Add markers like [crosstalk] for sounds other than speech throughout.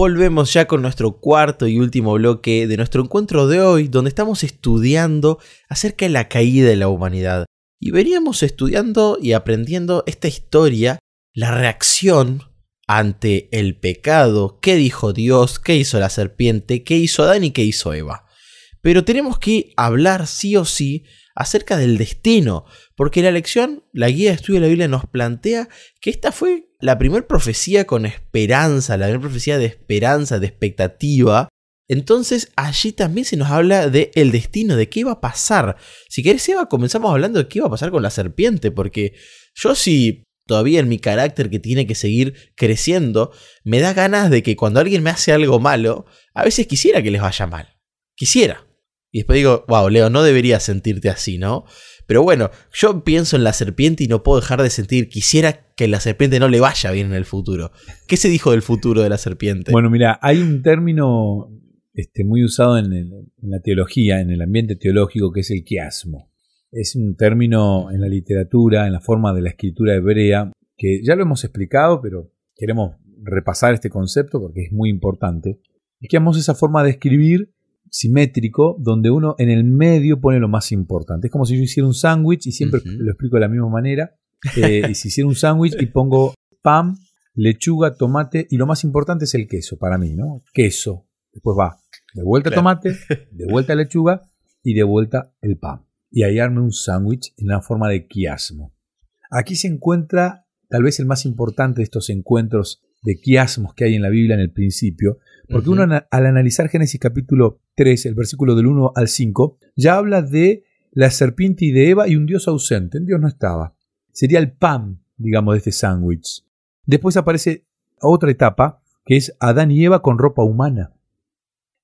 Volvemos ya con nuestro cuarto y último bloque de nuestro encuentro de hoy, donde estamos estudiando acerca de la caída de la humanidad. Y veníamos estudiando y aprendiendo esta historia, la reacción ante el pecado, qué dijo Dios, qué hizo la serpiente, qué hizo Adán y qué hizo Eva. Pero tenemos que hablar sí o sí acerca del destino, porque la lección, la guía de estudio de la Biblia nos plantea que esta fue la primera profecía con esperanza, la primera profecía de esperanza, de expectativa. Entonces allí también se nos habla del el destino, de qué iba a pasar. Si querés, Eva, comenzamos hablando de qué iba a pasar con la serpiente, porque yo si todavía en mi carácter que tiene que seguir creciendo, me da ganas de que cuando alguien me hace algo malo, a veces quisiera que les vaya mal. Quisiera. Y después digo, wow, Leo, no deberías sentirte así, ¿no? Pero bueno, yo pienso en la serpiente y no puedo dejar de sentir, quisiera que la serpiente no le vaya bien en el futuro. ¿Qué se dijo del futuro de la serpiente? Bueno, mira, hay un término este, muy usado en, la teología, en el ambiente teológico, que es el quiasmo. Es un término en la literatura, en la forma de la escritura hebrea, que ya lo hemos explicado, pero queremos repasar este concepto porque es muy importante. El quiasmo es esa forma de escribir simétrico donde uno en el medio pone lo más importante. Es como si yo hiciera un sándwich y siempre lo explico de la misma manera. Eh, [laughs] y si hiciera un sándwich y pongo pan, lechuga, tomate y lo más importante es el queso para mí, ¿no? Queso. Después va de vuelta tomate, [laughs] de vuelta lechuga y de vuelta el pan. Y ahí arme un sándwich en la forma de quiasmo. Aquí se encuentra tal vez el más importante de estos encuentros de quiasmos que hay en la Biblia en el principio, porque uno al analizar Génesis capítulo 3, el versículo del 1 al 5, ya habla de la serpiente y de Eva y un Dios ausente. Dios no estaba. Sería el pan, digamos, de este sándwich. Después aparece otra etapa, que es Adán y Eva con ropa humana.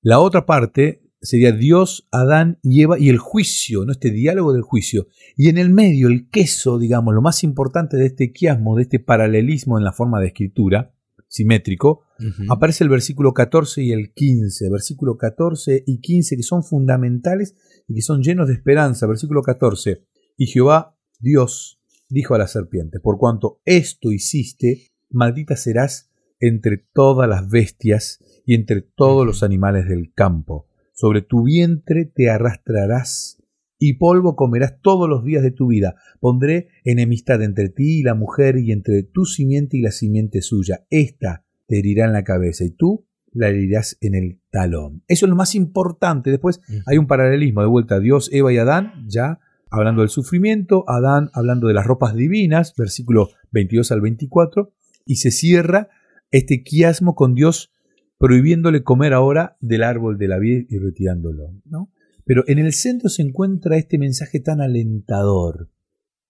La otra parte sería Dios, Adán y Eva y el juicio, ¿no? este diálogo del juicio. Y en el medio, el queso, digamos, lo más importante de este quiasmo, de este paralelismo en la forma de escritura, simétrico, aparece el versículo 14 y el 15. Versículo 14 y 15 que son fundamentales y que son llenos de esperanza. Versículo 14. Y Jehová, Dios, dijo a la serpiente, por cuanto esto hiciste, maldita serás entre todas las bestias y entre todos los animales del campo. Sobre tu vientre te arrastrarás y polvo comerás todos los días de tu vida. Pondré enemistad entre ti y la mujer y entre tu simiente y la simiente suya. Esta te herirá en la cabeza y tú la herirás en el talón. Eso es lo más importante. Después hay un paralelismo de vuelta. Dios, Eva y Adán, ya hablando del sufrimiento, Adán hablando de las ropas divinas, versículo 22 al 24, y se cierra este quiasmo con Dios prohibiéndole comer ahora del árbol de la vida y retirándolo. ¿no? Pero en el centro se encuentra este mensaje tan alentador.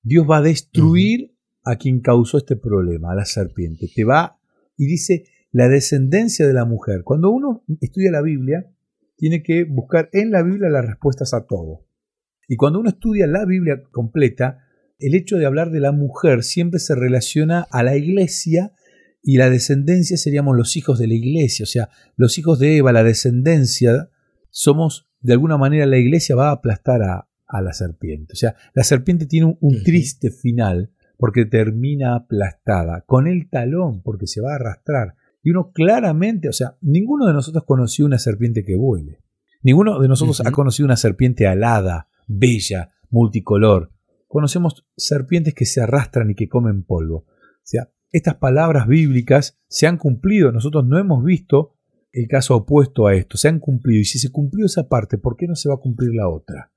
Dios va a destruir a quien causó este problema, a la serpiente. Te va y dice la descendencia de la mujer. Cuando uno estudia la Biblia, tiene que buscar en la Biblia las respuestas a todo. Y cuando uno estudia la Biblia completa, el hecho de hablar de la mujer siempre se relaciona a la iglesia y la descendencia seríamos los hijos de la iglesia, o sea, los hijos de Eva, la descendencia, somos de alguna manera la iglesia va a aplastar a, la serpiente. O sea, la serpiente tiene un, triste final porque termina aplastada, con el talón porque se va a arrastrar. Y uno claramente, o sea, ninguno de nosotros conoció una serpiente que vuele. Ninguno de nosotros ha conocido una serpiente alada, bella, multicolor. Conocemos serpientes que se arrastran y que comen polvo. O sea, estas palabras bíblicas se han cumplido. Nosotros no hemos visto el caso opuesto a esto. Se han cumplido. Y si se cumplió esa parte, ¿por qué no se va a cumplir la otra?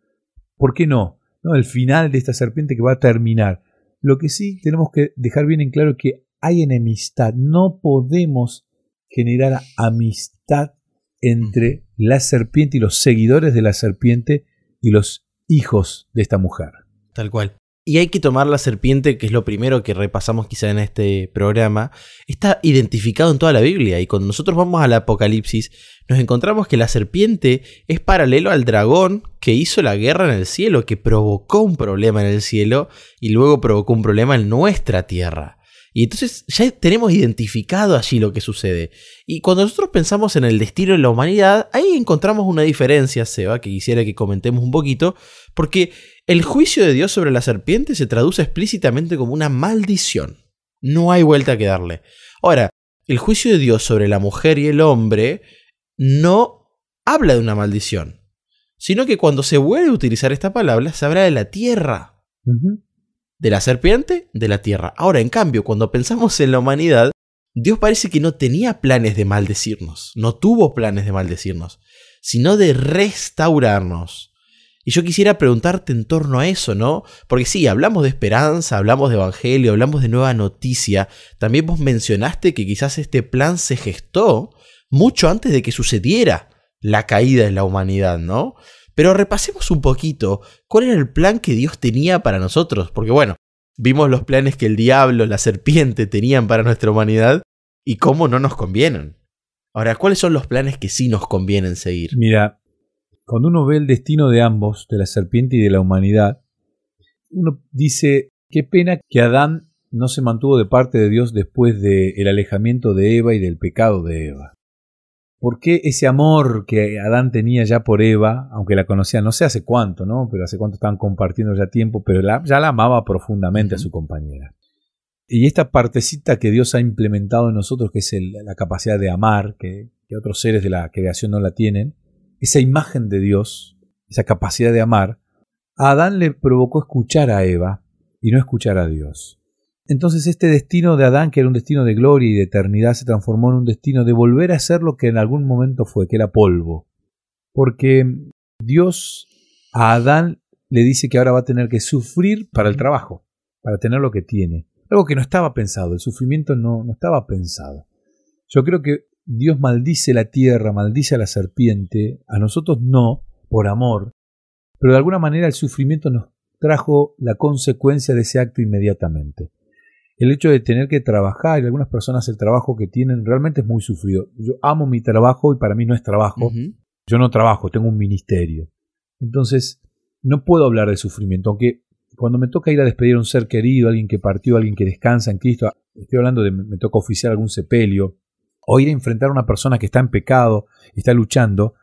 ¿Por qué no? ¿No? El final de esta serpiente que va a terminar. Lo que sí tenemos que dejar bien en claro es que hay enemistad. No podemos generar amistad entre la serpiente y los seguidores de la serpiente y los hijos de esta mujer. Tal cual. Y hay que tomar la serpiente, que es lo primero que repasamos quizá en este programa, está identificado en toda la Biblia y cuando nosotros vamos al Apocalipsis nos encontramos que la serpiente es paralelo al dragón que hizo la guerra en el cielo, que provocó un problema en el cielo y luego provocó un problema en nuestra tierra. Y entonces ya tenemos identificado allí lo que sucede. Y cuando nosotros pensamos en el destino de la humanidad, ahí encontramos una diferencia, Seba, que quisiera que comentemos un poquito, porque el juicio de Dios sobre la serpiente se traduce explícitamente como una maldición. No hay vuelta que darle. Ahora, el juicio de Dios sobre la mujer y el hombre no habla de una maldición, sino que cuando se vuelve a utilizar esta palabra se habla de la tierra. De la serpiente, de la tierra. Ahora, en cambio, cuando pensamos en la humanidad, Dios parece que no tenía planes de maldecirnos, no tuvo planes de maldecirnos, sino de restaurarnos. Y yo quisiera preguntarte en torno a eso, ¿no? Porque sí, hablamos de esperanza, hablamos de evangelio, hablamos de nueva noticia. También vos mencionaste que quizás este plan se gestó mucho antes de que sucediera la caída de la humanidad, ¿no? Pero repasemos un poquito cuál era el plan que Dios tenía para nosotros, porque bueno, vimos los planes que el diablo, la serpiente tenían para nuestra humanidad y cómo no nos convienen. Ahora, ¿cuáles son los planes que sí nos convienen seguir? Mira, cuando uno ve el destino de ambos, de la serpiente y de la humanidad, uno dice, qué pena que Adán no se mantuvo de parte de Dios después del alejamiento de Eva y del pecado de Eva. ¿Por qué ese amor que Adán tenía ya por Eva, aunque la conocía no sé hace cuánto, ¿no? Pero hace cuánto estaban compartiendo ya tiempo, pero ya la amaba profundamente a su compañera. Y esta partecita que Dios ha implementado en nosotros, que es la capacidad de amar, que otros seres de la creación no la tienen, esa imagen de Dios, esa capacidad de amar, a Adán le provocó escuchar a Eva y no escuchar a Dios. Entonces este destino de Adán, que era un destino de gloria y de eternidad, se transformó en un destino de volver a ser lo que en algún momento fue, que era polvo. Porque Dios a Adán le dice que ahora va a tener que sufrir para el trabajo, para tener lo que tiene. Algo que no estaba pensado, el sufrimiento no, no estaba pensado. Yo creo que Dios maldice la tierra, maldice a la serpiente, a nosotros no, por amor, pero de alguna manera el sufrimiento nos trajo la consecuencia de ese acto inmediatamente. El hecho de tener que trabajar, y algunas personas el trabajo que tienen realmente es muy sufrido. Yo amo mi trabajo y para mí no es trabajo. Yo no trabajo, tengo un ministerio. Entonces, no puedo hablar de sufrimiento, aunque cuando me toca ir a despedir a un ser querido, alguien que partió, alguien que descansa en Cristo, estoy hablando de me toca oficiar algún sepelio, o ir a enfrentar a una persona que está en pecado, está luchando,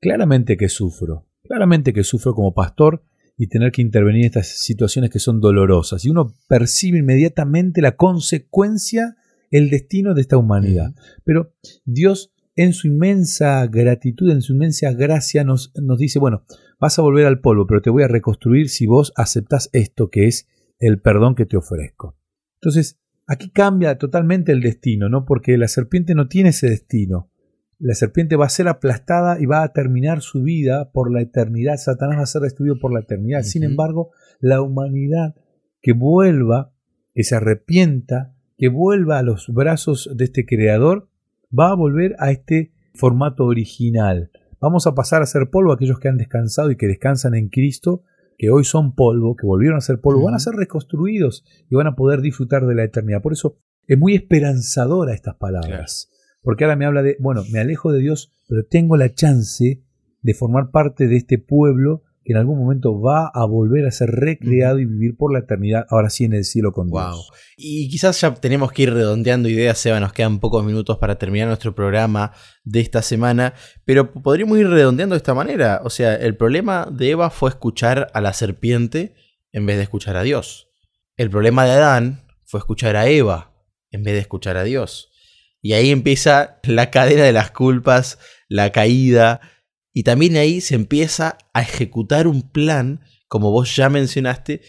claramente que sufro, claramente que sufro como pastor y tener que intervenir en estas situaciones que son dolorosas. Y uno percibe inmediatamente la consecuencia, el destino de esta humanidad. Pero Dios en su inmensa gratitud, en su inmensa gracia, nos, nos dice, bueno, vas a volver al polvo, pero te voy a reconstruir si vos aceptás esto que es el perdón que te ofrezco. Entonces, Aquí cambia totalmente el destino, ¿no? Porque la serpiente no tiene ese destino. La serpiente va a ser aplastada y va a terminar su vida por la eternidad. Satanás va a ser destruido por la eternidad. Sin embargo, la humanidad que vuelva, que se arrepienta, que vuelva a los brazos de este creador, va a volver a este formato original. Vamos a pasar a ser polvo aquellos que han descansado y que descansan en Cristo que hoy son polvo, que volvieron a ser polvo, van a ser reconstruidos y van a poder disfrutar de la eternidad. Por eso es muy esperanzadora estas palabras. Porque ahora me habla de, bueno, me alejo de Dios, pero tengo la chance de formar parte de este pueblo que en algún momento va a volver a ser recreado y vivir por la eternidad, ahora sí en el cielo con Dios. Y quizás ya tenemos que ir redondeando ideas, Seba, nos quedan pocos minutos para terminar nuestro programa de esta semana, pero podríamos ir redondeando de esta manera. O sea, el problema de Eva fue escuchar a la serpiente en vez de escuchar a Dios. El problema de Adán fue escuchar a Eva en vez de escuchar a Dios. Y ahí empieza la cadena de las culpas, la caída, y también ahí se empieza a ejecutar un plan, como vos ya mencionaste,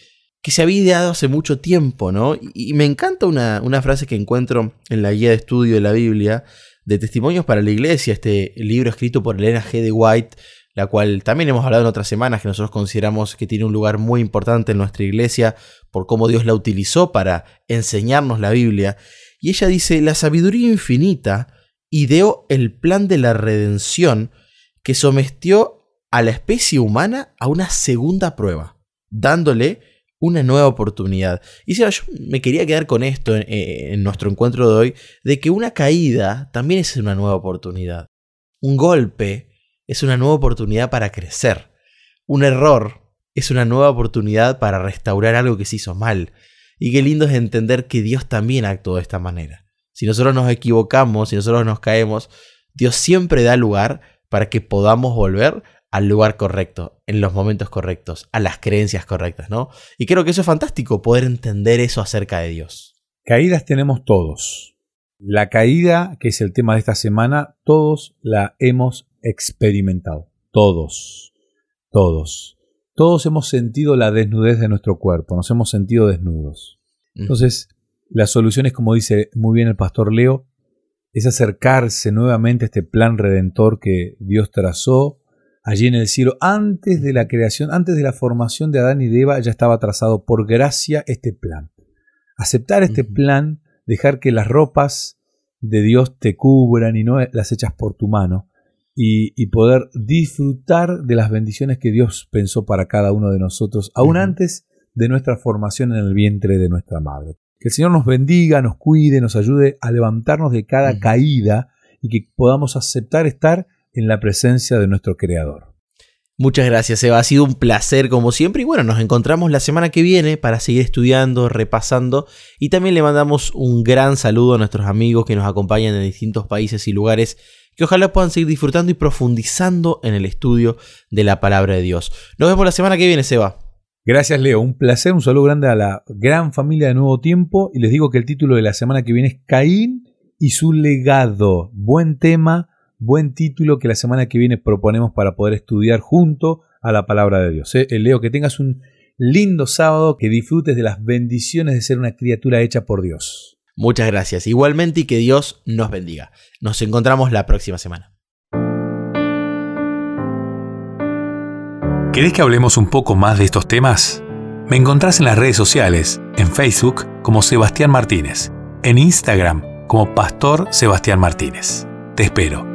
que se había ideado hace mucho tiempo, ¿no? Y, me encanta una, una, frase que encuentro en la guía de estudio de la Biblia, de Testimonios para la Iglesia, este libro escrito por Elena G. de White, la cual también hemos hablado en otras semanas, que nosotros consideramos que tiene un lugar muy importante en nuestra iglesia por cómo Dios la utilizó para enseñarnos la Biblia. Y ella dice, la sabiduría infinita ideó el plan de la redención que sometió a la especie humana a una segunda prueba, dándole una nueva oportunidad. Y si yo me quería quedar con esto en, nuestro encuentro de hoy, de que una caída también es una nueva oportunidad. Un golpe es una nueva oportunidad para crecer. Un error es una nueva oportunidad para restaurar algo que se hizo mal. Y qué lindo es entender que Dios también actuó de esta manera. Si nosotros nos equivocamos, si nosotros nos caemos, Dios siempre da lugar para que podamos volver al lugar correcto, en los momentos correctos, a las creencias correctas, ¿no? Y creo que eso es fantástico, poder entender eso acerca de Dios. Caídas tenemos todos. La caída, que es el tema de esta semana, todos la hemos experimentado. Todos. Todos. Todos hemos sentido la desnudez de nuestro cuerpo, nos hemos sentido desnudos. Entonces, la solución es, como dice muy bien el pastor Leo, es acercarse nuevamente a este plan redentor que Dios trazó allí en el cielo. Antes de la creación, antes de la formación de Adán y de Eva, ya estaba trazado por gracia este plan. Aceptar este plan, dejar que las ropas de Dios te cubran y no las echas por tu mano, y, poder disfrutar de las bendiciones que Dios pensó para cada uno de nosotros, aún antes de nuestra formación en el vientre de nuestra madre. Que el Señor nos bendiga, nos cuide, nos ayude a levantarnos de cada caída y que podamos aceptar estar en la presencia de nuestro Creador. Muchas gracias, Eva. Ha sido un placer como siempre. Y bueno, nos encontramos la semana que viene para seguir estudiando, repasando. Y también le mandamos un gran saludo a nuestros amigos que nos acompañan en distintos países y lugares que ojalá puedan seguir disfrutando y profundizando en el estudio de la palabra de Dios. Nos vemos la semana que viene, Seba. Gracias, Leo. Un placer, un saludo grande a la gran familia de Nuevo Tiempo. Y les digo que el título de la semana que viene es Caín y su legado. Buen tema, buen título que la semana que viene proponemos para poder estudiar junto a la palabra de Dios. ¿eh? Eh, Leo, que tengas un lindo sábado, que disfrutes de las bendiciones de ser una criatura hecha por Dios. Muchas gracias. Igualmente y que Dios nos bendiga. Nos encontramos la próxima semana. ¿Querés que hablemos un poco más de estos temas? Me encontrás en las redes sociales, en Facebook como Sebastián Martínez, en Instagram como Pastor Sebastián Martínez. Te espero.